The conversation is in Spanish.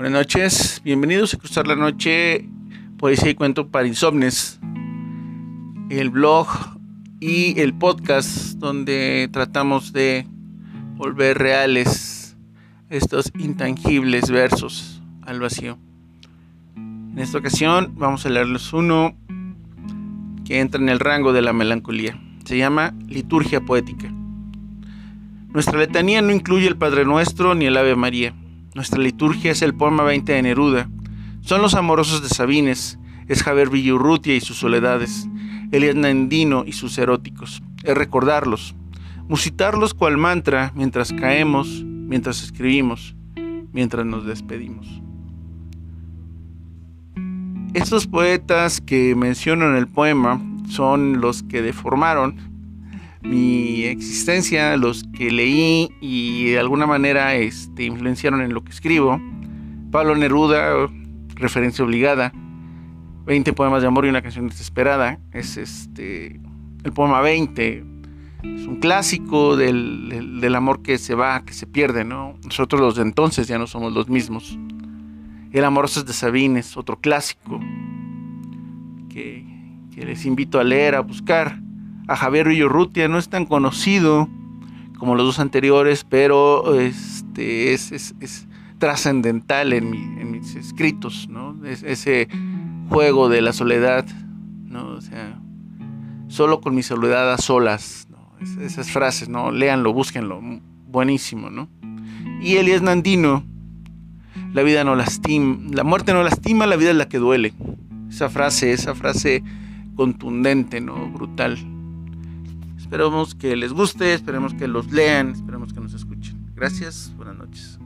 Buenas noches, bienvenidos a Cruzar la Noche, Poesía y Cuento para Insomnes, el blog y el podcast donde tratamos de volver reales estos intangibles versos al vacío. En esta ocasión vamos a leerles uno que entra en el rango de la melancolía. Se llama Liturgia Poética. Nuestra letanía no incluye el Padre Nuestro ni el Ave María nuestra liturgia es el poema 20 de Neruda. Son los amorosos de Sabines, es Javier Villurrutia y sus soledades, Elias Nandino y sus eróticos. Es recordarlos, musitarlos cual mantra mientras caemos, mientras escribimos, mientras nos despedimos. Estos poetas que menciono en el poema son los que deformaron mi existencia, los que leí y de alguna manera este, influenciaron en lo que escribo. Pablo Neruda, referencia obligada. 20 poemas de amor y una canción desesperada. Es este el poema 20. Es un clásico del, amor que se va, que se pierde, ¿no? Nosotros los de entonces ya no somos los mismos. El Amoroso de Sabines, otro clásico que les invito a leer, a buscar a Javier Villorrutia, no es tan conocido como los dos anteriores, pero este, es, trascendental en, mis escritos, ¿no? ese juego de la soledad, ¿no? O sea, solo con mi soledad a solas, esas frases, ¿no? Léanlo, búsquenlo, buenísimo, ¿no? Y Elías Nandino, la vida no lastima, la muerte no lastima, la vida es la que duele. Esa frase, esa frase contundente, ¿no? Brutal. Esperemos que les guste, esperemos que los lean, esperemos que nos escuchen. Gracias, buenas noches.